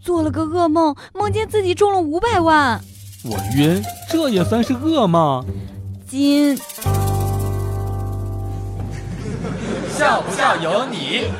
做了个噩梦，梦见自己中了五百万。我晕，这也算是噩梦？金，笑不笑由你。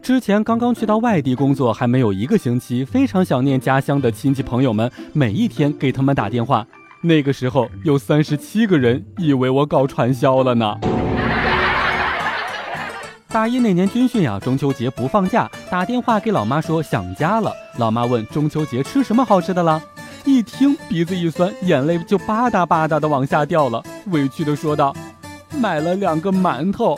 之前刚刚去到外地工作，还没有一个星期，非常想念家乡的亲戚朋友们，每一天给他们打电话。那个时候有三十七个人以为我搞传销了呢。大一那年军训呀，中秋节不放假，打电话给老妈说想家了。老妈问中秋节吃什么好吃的了，一听鼻子一酸，眼泪就吧嗒吧嗒的往下掉了，委屈的说道：“买了两个馒头。”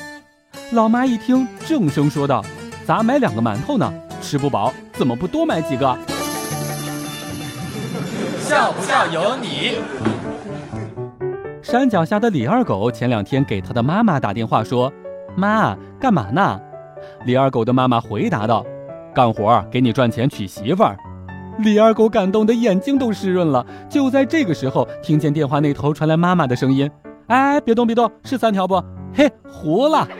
老妈一听，正声说道：“咋买两个馒头呢？吃不饱，怎么不多买几个？”笑不笑由你。山脚下的李二狗前两天给他的妈妈打电话说：“妈，干嘛呢？”李二狗的妈妈回答道：“干活，给你赚钱娶媳妇儿。”李二狗感动的眼睛都湿润了。就在这个时候，听见电话那头传来妈妈的声音：“哎，别动别动，是三条不？嘿，糊了。”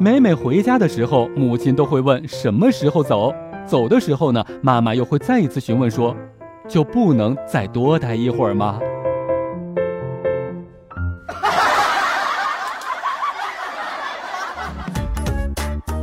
每每回家的时候，母亲都会问什么时候走。走的时候呢，妈妈又会再一次询问说：“就不能再多待一会儿吗？”